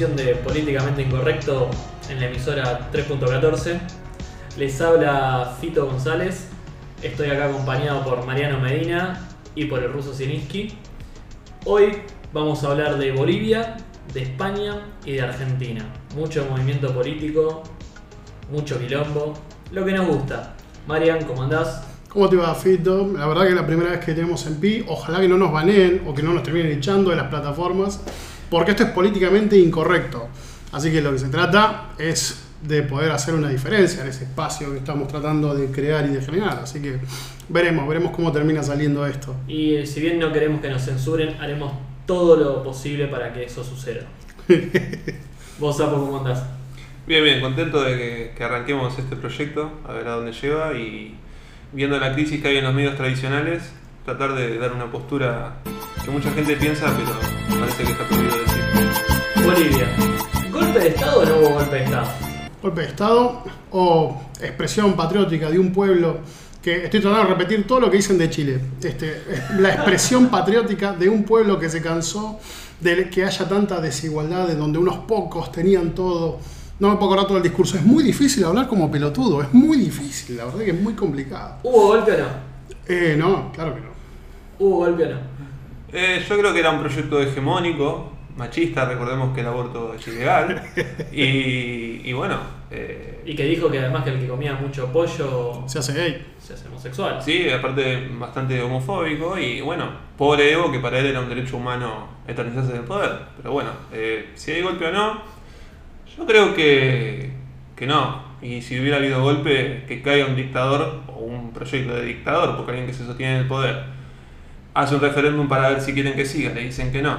de Políticamente Incorrecto en la emisora 3.14. Les habla Fito González. Estoy acá acompañado por Mariano Medina y por el ruso Zielinski. Hoy vamos a hablar de Bolivia, de España y de Argentina. Mucho movimiento político, mucho quilombo, lo que nos gusta. Marian, ¿cómo andás? ¿Cómo te va, Fito? La verdad que es la primera vez que tenemos en Pi. Ojalá que no nos baneen o que no nos terminen echando de las plataformas, porque esto es políticamente incorrecto. Así que lo que se trata es de poder hacer una diferencia en ese espacio que estamos tratando de crear y de generar. Así que veremos, veremos cómo termina saliendo esto. Y eh, si bien no queremos que nos censuren, haremos todo lo posible para que eso suceda. Vos, Sapo, ¿cómo andás? Bien, bien, contento de que, que arranquemos este proyecto, a ver a dónde lleva y viendo la crisis que hay en los medios tradicionales, tratar de dar una postura que mucha gente piensa, pero parece que está prohibido. Bolivia. ¿Golpe de Estado o no hubo golpe de Estado? Golpe de Estado o expresión patriótica de un pueblo que estoy tratando de repetir todo lo que dicen de Chile. Este, la expresión patriótica de un pueblo que se cansó de que haya tanta desigualdad, de donde unos pocos tenían todo. No me puedo acordar todo el discurso. Es muy difícil hablar como pelotudo. Es muy difícil. La verdad que es muy complicado. ¿Hubo golpe o no? Eh, no, claro que no. ¿Hubo golpe o no? Eh, yo creo que era un proyecto hegemónico, machista, recordemos que el aborto es ilegal. y, y bueno, eh, Y que dijo que además que el que comía mucho pollo Se hace gay. se hace homosexual. sí, aparte bastante homofóbico y bueno, pobre Evo que para él era un derecho humano eternizarse en el poder. Pero bueno, eh, si hay golpe o no, yo creo que, que no. Y si hubiera habido golpe, que caiga un dictador o un proyecto de dictador, porque alguien que se sostiene en el poder hace un referéndum para ver si quieren que siga, le dicen que no.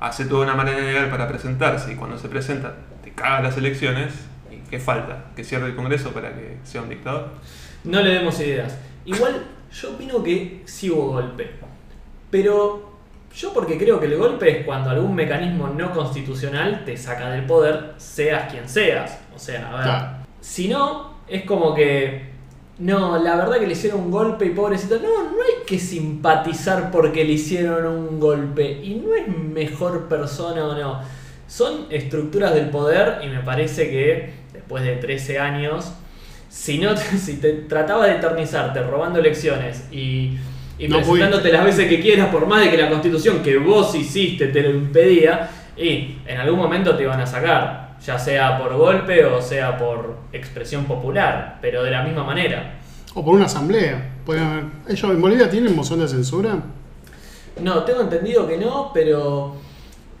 Hace toda una manera legal para presentarse y cuando se presenta te caga las elecciones. ¿Y qué falta? ¿Que cierre el Congreso para que sea un dictador? No le demos ideas. Igual yo opino que sí hubo golpe. Pero yo porque creo que el golpe es cuando algún mecanismo no constitucional te saca del poder, seas quien seas. O sea, a ver. Claro. Si no, es como que. No, la verdad que le hicieron un golpe y pobrecito. No, no hay que simpatizar porque le hicieron un golpe. Y no es mejor persona o no. Son estructuras del poder y me parece que después de 13 años, si no si te trataba de eternizarte robando elecciones y, y No presentándote las veces que quieras, por más de que la constitución que vos hiciste te lo impedía, y en algún momento te iban a sacar, ya sea por golpe o sea por expresión popular, pero de la misma manera. O por una asamblea. Haber- ¿Ellos en Bolivia tienen moción de censura? No, tengo entendido que no, pero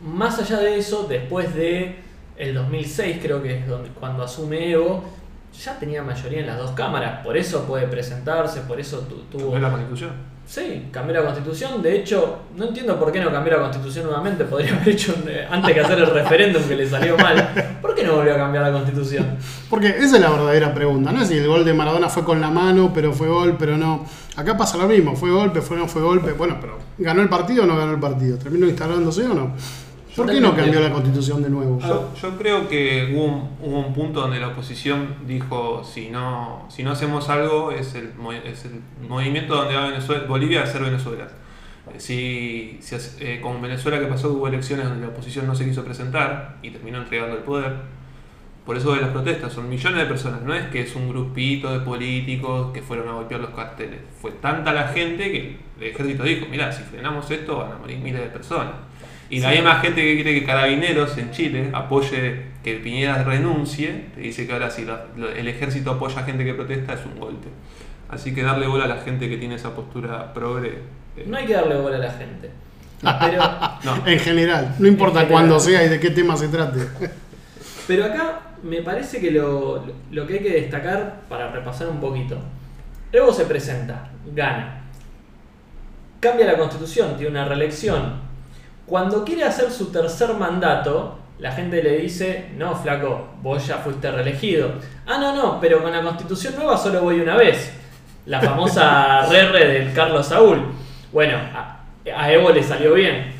más allá de eso, después de el 2006 creo que es donde, cuando asume Evo, ya tenía mayoría en las dos cámaras, por eso puede presentarse, por eso tu- tuvo... ¿Es la constitución? Sí, cambió la constitución. De hecho, no entiendo por qué no cambió la constitución nuevamente. Podría haber hecho un- eh, antes que hacer el referéndum que le salió mal. ¿Por qué no volvió a cambiar la constitución? Porque esa es la verdadera pregunta. No es si el gol de Maradona fue con la mano, pero fue gol, pero no. Acá pasa lo mismo. Fue golpe, fue no fue golpe. Bueno, pero ¿ganó el partido o no ganó el partido? ¿Terminó instalándose o no? ¿Por qué no cambió la constitución de nuevo? Yo, yo creo que hubo un, hubo un punto donde la oposición dijo si no, si no hacemos algo es el, mo- es el movimiento donde va Venezuela, Bolivia a ser Venezuela. Si, si eh, con Venezuela que pasó que hubo elecciones donde la oposición no se quiso presentar y terminó entregando el poder, por eso de las protestas, son millones de personas, no es que es un grupito de políticos que fueron a golpear los carteles, fue tanta la gente que el ejército dijo, mira, si frenamos esto van a morir miles de personas. Y la Sí. misma gente que quiere que Carabineros en Chile apoye que Piñera renuncie, te dice que ahora si la- lo- el ejército apoya a gente que protesta es un golpe. Así que darle bola a la gente que tiene esa postura progre. eh, No hay que darle bola a la gente. Pero, no. En general, no importa cuándo sea y de qué tema se trate. pero acá me parece que lo, lo que hay que destacar para repasar un poquito. Evo se presenta, gana. Cambia la constitución, tiene una reelección. Cuando quiere hacer su tercer mandato, la gente le dice, no, flaco, vos ya fuiste reelegido. Ah, no, no, pero con la constitución nueva solo voy una vez. La famosa RR del Carlos Saúl. Bueno, a, a Evo le salió bien.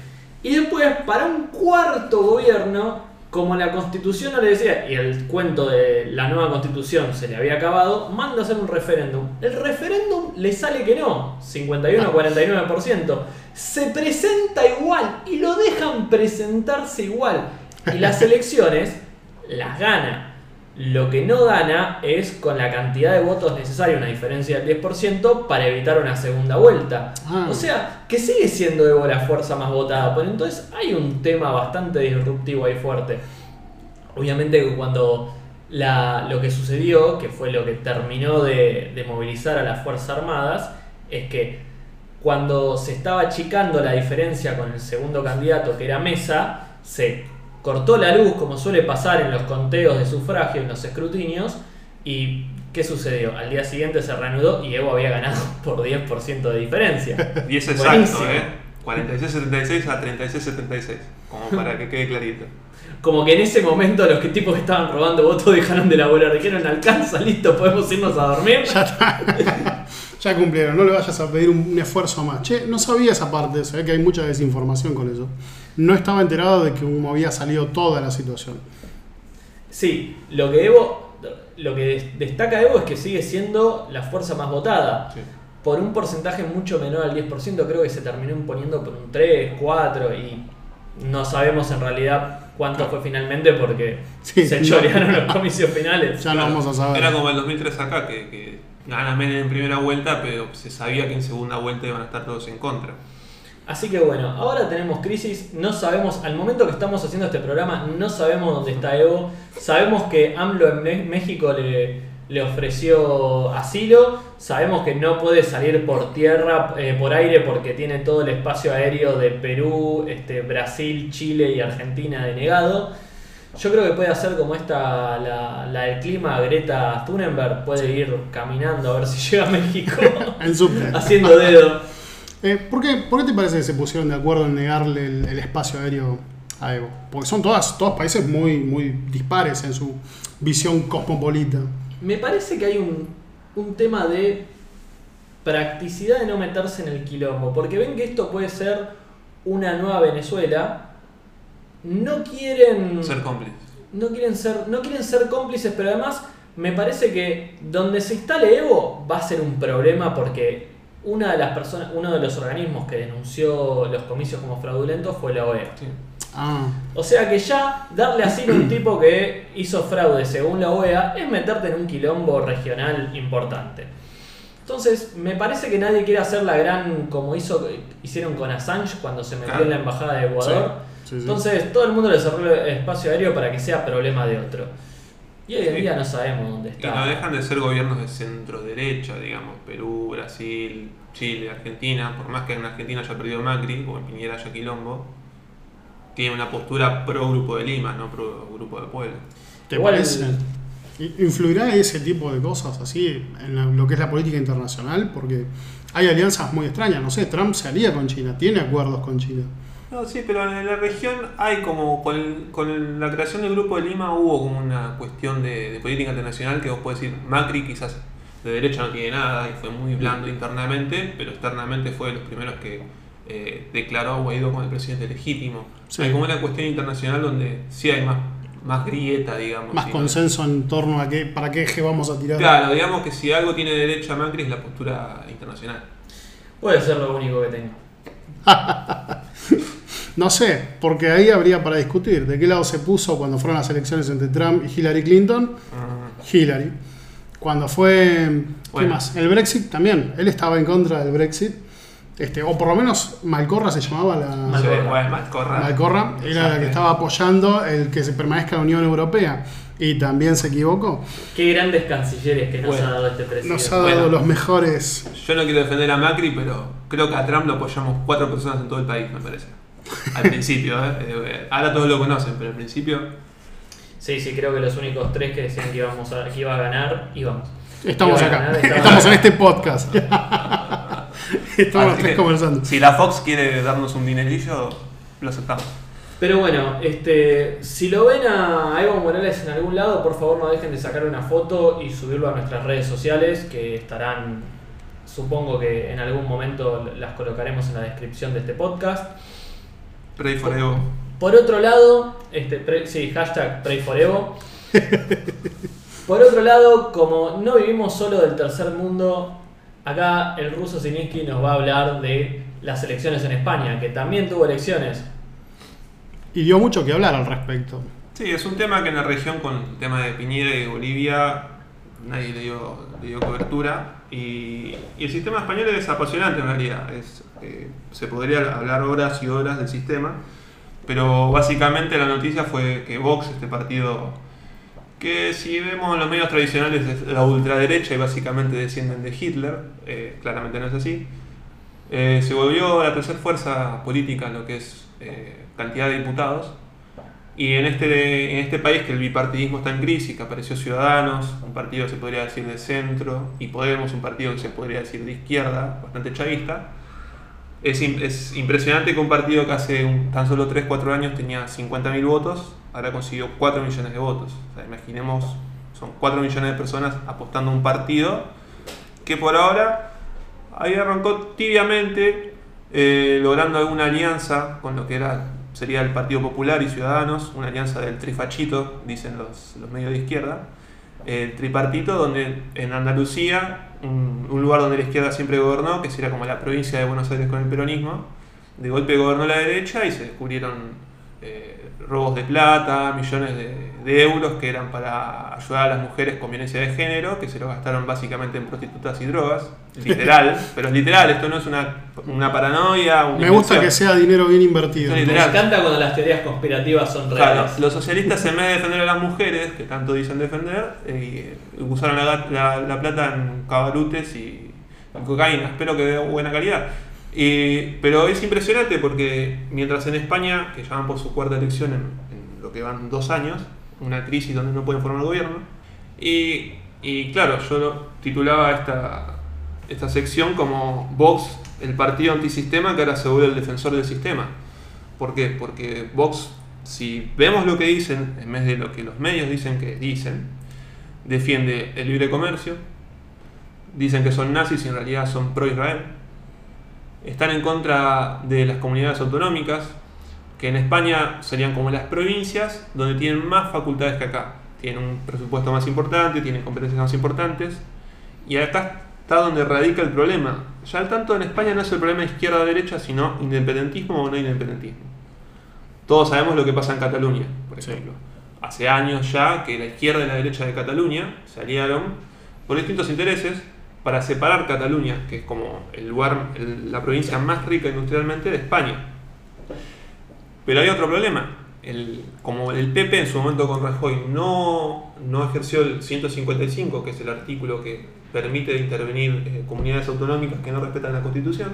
Y después, para un cuarto gobierno, como la constitución no le decía, y el cuento de la nueva constitución se le había acabado, manda a hacer un referéndum. El referéndum le sale que no, 51-49%. Se presenta igual y lo dejan presentarse igual. Y las elecciones las gana. Lo que no gana es con la cantidad de votos necesaria, una diferencia del 10%, para evitar una segunda vuelta. Ah. O sea, que sigue siendo Evo la fuerza más votada. Pero entonces hay un tema bastante disruptivo ahí fuerte. Obviamente que cuando la- lo que sucedió, que fue lo que terminó de, de movilizar a las Fuerzas Armadas, es que cuando se estaba achicando la diferencia con el segundo candidato, que era Mesa, se cortó la luz, como suele pasar en los conteos de sufragio, en los escrutinios, y ¿qué sucedió? Al día siguiente se reanudó y Evo había ganado por 10% de diferencia. Y es exacto, Buenísimo. ¿eh? 46-76 a 36-76. Como para que quede clarito. Como que en ese momento los que tipos que estaban robando votos dejaron de laburar, dijeron alcanza, listo, podemos irnos a dormir. Ya cumplieron, no le vayas a pedir un, un esfuerzo más. Che, no sabía esa parte, se ve que hay mucha desinformación con eso. No estaba enterado de que como había salido toda la situación. Sí, lo que Evo, lo que des- destaca Evo es que sigue siendo la fuerza más votada. Sí. Por un porcentaje mucho menor al 10%, creo que se terminó imponiendo por un 3, 4 y no sabemos en realidad cuánto fue finalmente porque Sí, se no. chorearon los comicios finales. Ya no vamos a saber. Era como el 2003 acá, que, que gana Menem en primera vuelta, pero se sabía que en segunda vuelta iban a estar todos en contra. Así que bueno, ahora tenemos crisis, no sabemos, al momento que estamos haciendo este programa, no sabemos dónde está Evo, sabemos que AMLO en México le, le ofreció asilo, sabemos que no puede salir por tierra, eh, por aire, porque tiene todo el espacio aéreo de Perú, este, Brasil, Chile y Argentina denegado. Yo creo que puede hacer como esta, la, la del clima, Greta Thunberg, puede ir caminando a ver si llega a México, En subte. haciendo dedo. Eh, ¿por, qué, ¿Por qué te parece que se pusieron de acuerdo en negarle el, el espacio aéreo a Evo? Porque son todas, todos países muy, muy dispares en su visión cosmopolita. Me parece que hay un, un tema de practicidad de no meterse en el quilombo, porque ven que esto puede ser una nueva Venezuela. No quieren Ser cómplices. no quieren ser no quieren ser cómplices, pero además me parece que donde se instale Evo va a ser un problema porque una de las personas, uno de los organismos que denunció los comicios como fraudulentos fue la OEA. Sí. Ah, O sea que ya darle asilo a un tipo que hizo fraude según la OEA es meterte en un quilombo regional importante. Entonces, me parece que nadie quiere hacer la gran como hizo hicieron con Assange cuando se metió Claro. en la embajada de Ecuador. sí, sí. Entonces, todo el mundo le cerró el espacio aéreo para que sea problema de otro. Y hoy en Sí. día no sabemos dónde Y está. no dejan de ser gobiernos de centro derecha, digamos, Perú, Brasil, Chile, Argentina, por más que en Argentina haya perdido Macri, como en Piñera haya quilombo, tiene una postura pro grupo de Lima, no pro grupo de pueblo. ¿Te Igual parece? el- ¿Influirá ese tipo de cosas así en la- lo que es la política internacional? Porque hay alianzas muy extrañas. No sé, Trump se alía con China, tiene acuerdos con China. No, sí, pero en la región hay como, con, el- con la creación del Grupo de Lima hubo como una cuestión de, de política internacional que vos podés decir, Macri quizás de derecha no tiene nada y fue muy blando internamente, pero externamente fue de los primeros que eh, declaró a Guaidó como el presidente legítimo. Sí. Hay como una cuestión internacional donde sí hay más, más grieta, digamos. Más consenso en torno a qué, para qué eje vamos a tirar. Claro, digamos que si algo tiene derecha Macri es la postura internacional. Puede ser lo único que tengo. No sé, porque ahí habría para discutir. ¿De qué lado se puso cuando fueron las elecciones entre Trump y Hillary Clinton? Hillary. Cuando fue. ¿Qué más? El Brexit también. Él estaba en contra del Brexit. Este, o por lo menos Malcorra se llamaba la. Malcorra. Malcorra. Malcorra era la que estaba apoyando el que se permanezca la Unión Europea. Y también se equivocó. Qué grandes cancilleres que nos Bueno, ha dado este presidente. Nos ha dado Bueno. los mejores. Yo no quiero defender a Macri, pero creo que a Trump lo apoyamos cuatro personas en todo el país, me parece. Al principio, ¿eh? Eh, Ahora todos lo conocen, pero al principio. Sí, sí, creo que los únicos tres que decían que, íbamos a, que iba a ganar, íbamos. Estamos acá. ganar, Estamos en este podcast. Estamos los tres conversando. Si la Fox quiere darnos un dinerillo, lo aceptamos. Pero bueno, este, si lo ven a Evo Morales en algún lado, por favor no dejen de sacar una foto y subirlo a nuestras redes sociales, que estarán, supongo que en algún momento las colocaremos en la descripción de este podcast. Pray for Evo. Por otro lado, este, pre- sí, hashtag Pray for Evo. Por otro lado, como no vivimos solo del tercer mundo, acá el ruso Ziniski nos va a hablar de las elecciones en España, que también tuvo elecciones. y dio mucho que hablar al respecto. Sí, es un tema que en la región con el tema de Piñera y de Bolivia nadie le dio, le dio cobertura. Y, el sistema español es apasionante en realidad. Eh, se podría hablar horas y horas del sistema, pero básicamente la noticia fue que Vox, este partido que si vemos los medios tradicionales es la ultraderecha y básicamente descienden de Hitler, eh, claramente no es así, eh, se volvió la tercera fuerza política en lo que es cantidad de diputados. Y en este, en este país que el bipartidismo está en crisis, que apareció Ciudadanos, un partido se podría decir de centro, y Podemos, un partido que se podría decir de izquierda, bastante chavista, es, es impresionante que un partido que hace tan solo 3-4 años tenía 50.000 votos, ahora consiguió 4 millones de votos. Imaginemos, son 4 millones de personas apostando a un partido que por ahora ahí arrancó tibiamente, eh, logrando alguna alianza con lo que era sería el Partido Popular y Ciudadanos, una alianza del trifachito, dicen los, medios de izquierda, el tripartito, donde en Andalucía, un, lugar donde la izquierda siempre gobernó, que sería como la provincia de Buenos Aires con el peronismo, de golpe gobernó la derecha y se descubrieron eh, robos de plata, millones de, de euros que eran para ayudar a las mujeres con violencia de género, que se lo gastaron básicamente en prostitutas y drogas, literal, pero es literal, esto no es una, una paranoia. una Me gusta que sea dinero bien invertido. Me encanta cuando las teorías conspirativas son Claro, reales. los socialistas en vez de defender a las mujeres, que tanto dicen defender, eh, usaron la- la plata en cabalutes y, en cocaína. Espero que de buena calidad. Y- pero es impresionante porque mientras en España, que ya van por su cuarta elección en, en lo que van dos años, una crisis donde no pueden formar gobierno, y, y claro, yo titulaba esta, esta sección como Vox, el partido antisistema que ahora se vuelve el defensor del sistema. ¿Por qué? Porque Vox, si vemos lo que dicen, en vez de lo que los medios dicen que dicen, defiende el libre comercio, dicen que son nazis y en realidad son pro-Israel, están en contra de las comunidades autonómicas, que en España serían como las provincias, donde tienen más facultades que acá. Tienen un presupuesto más importante, tienen competencias más importantes, y acá está donde radica el problema. Ya tanto en España no es el problema izquierda-derecha, sino independentismo o no independentismo. Todos sabemos lo que pasa en Cataluña, por Sí. ejemplo. Hace años ya que la izquierda y la derecha de Cataluña se aliaron por distintos intereses para separar Cataluña, que es como el lugar, la provincia más rica industrialmente de España. Pero hay otro problema. Como el PP en su momento con Rajoy no, no ejerció el 155, que es el artículo que permite intervenir eh, comunidades autonómicas que no respetan la Constitución,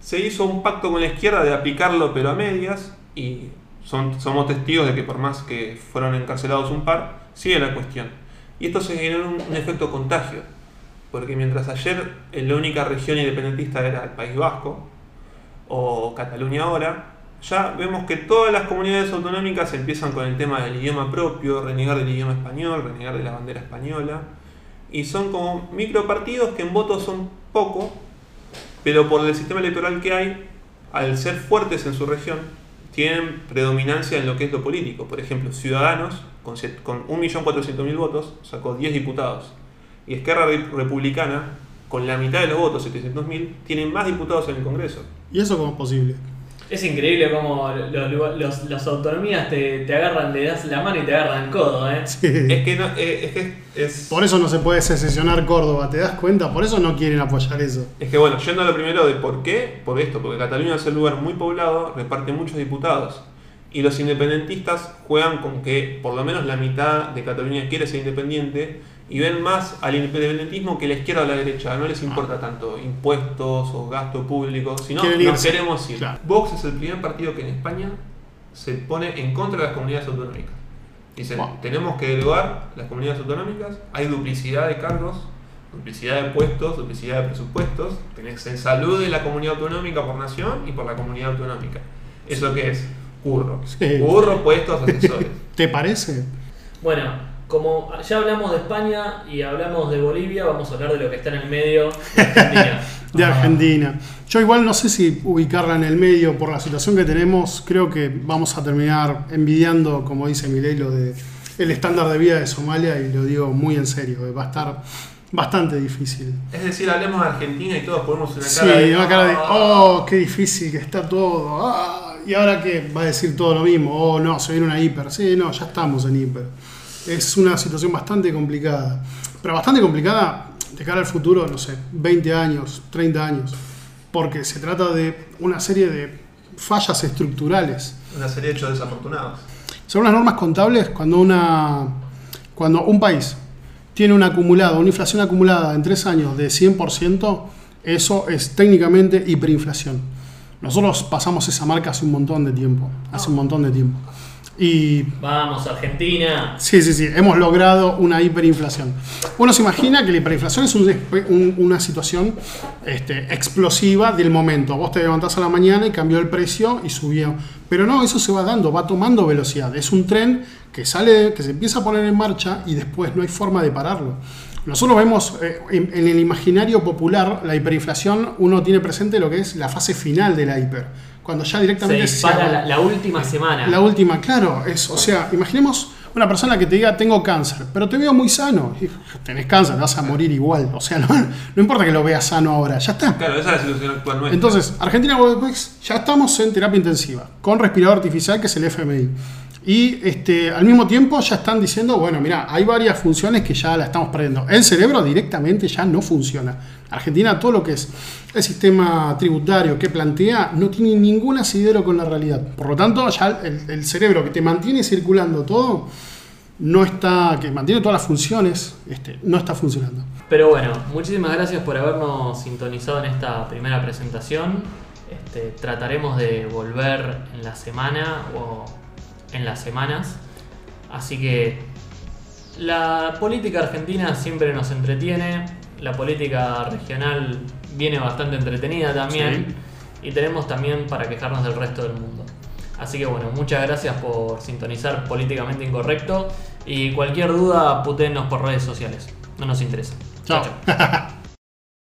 se hizo un pacto con la izquierda de aplicarlo pero a medias y somos testigos de que por más que fueron encarcelados un par, sigue la cuestión. Y esto se generó un efecto contagio, porque mientras ayer eh, la única región independentista era el País Vasco, o Cataluña ahora, ya vemos que todas las comunidades autonómicas empiezan con el tema del idioma propio, renegar del idioma español, renegar de la bandera española, y son como micropartidos que en votos son poco, pero por el sistema electoral que hay, al ser fuertes en su región, tienen predominancia en lo que es lo político. Por ejemplo, Ciudadanos, con, set- con 1.400.000 votos, sacó 10 diputados. Y Esquerra Re- Republicana, con la mitad de los votos, 700.000, tienen más diputados en el Congreso. ¿Y eso cómo es posible? Es increíble cómo los, los- las autonomías te, te agarran, le das la mano y te agarran el codo, ¿eh? Sí. Es que no, eh, es, que es, Por eso no se puede secesionar Córdoba, ¿te das cuenta? Por eso no quieren apoyar eso. es que bueno, yendo a lo primero de por qué, por esto, porque Cataluña es un lugar muy poblado, reparte muchos diputados. Y los independentistas juegan con que por lo menos la mitad de Cataluña quiere ser independiente y ven más al independentismo que la izquierda o la derecha. No les importa tanto impuestos o gasto público, sino nos queremos ir. Claro. Vox es el primer partido que en España se pone en contra de las comunidades autonómicas. Dicen, tenemos que derogar las comunidades autonómicas, hay duplicidad de cargos, duplicidad de puestos, duplicidad de presupuestos, tenés en salud de la comunidad autonómica por nación y por la comunidad autonómica. ¿Eso qué es? Curro. Sí. Curro, puestos, asesores. ¿Te parece? Bueno, como ya hablamos de España y hablamos de Bolivia, vamos a hablar de lo que está en el medio de Argentina. De Ah. Argentina. Yo igual no sé si ubicarla en el medio por la situación que tenemos. Creo que vamos a terminar envidiando, como dice Milei, lo de el estándar de vida de Somalia y lo digo muy en serio. Va a estar bastante difícil. es decir, hablemos de Argentina y todos ponemos una Sí, cara de. una cara de, "Ah". oh, qué difícil que está todo. Ay, ¿y ahora qué? Va a decir todo lo mismo. Oh, no, se viene una hiper. Sí, no, ya estamos en hiper. Es una situación bastante complicada. Pero bastante complicada de cara al futuro, no sé, 20 años, 30 años. Porque se trata de una serie de fallas estructurales. Una serie de hechos desafortunados. Según las normas contables, cuando, una, cuando un país tiene un acumulado, una inflación acumulada en tres años de 100%, eso es técnicamente hiperinflación. Nosotros pasamos esa marca hace un montón de tiempo, hace un montón de tiempo. Y Vamos, Argentina. sí, sí, sí, hemos logrado una hiperinflación. Uno se imagina que la hiperinflación es un un- una situación este, explosiva del momento. Vos te levantás a la mañana y cambió el precio y subió. Pero no, eso se va dando, va tomando velocidad. Es un tren que sale, que se empieza a poner en marcha y después no hay forma de pararlo. Nosotros vemos eh, en, en el imaginario popular la hiperinflación, uno tiene presente lo que es la fase final de la hiper. Cuando ya Se directamente dispara haga- la, la última semana. la última, claro, es, o sea, imaginemos una persona que te diga tengo cáncer, pero te veo muy sano. Y, tenés cáncer, vas a morir igual. O sea, no, no importa que lo veas sano ahora, ya está. Claro, esa es la situación actual nuestra. Entonces, Argentina ya estamos en terapia intensiva, con respirador artificial que es el FMI. Y este, al mismo tiempo ya están diciendo, bueno, mira, hay varias funciones que ya la estamos perdiendo. El cerebro directamente ya no funciona. Argentina, todo lo que es el sistema tributario que plantea, no tiene ningún asidero con la realidad. Por lo tanto, ya el, cerebro que te mantiene circulando todo, no está, que mantiene todas las funciones, este, no está funcionando. Pero bueno, muchísimas gracias por habernos sintonizado en esta primera presentación. Este, trataremos de volver en la semana o en las semanas. Así que la política argentina siempre nos entretiene. La política regional viene bastante entretenida también. Y tenemos también para quejarnos del resto del mundo. Así que bueno, muchas gracias por sintonizar Políticamente Incorrecto. Y cualquier duda, putéennos por redes sociales. No nos interesa. Chao. chao.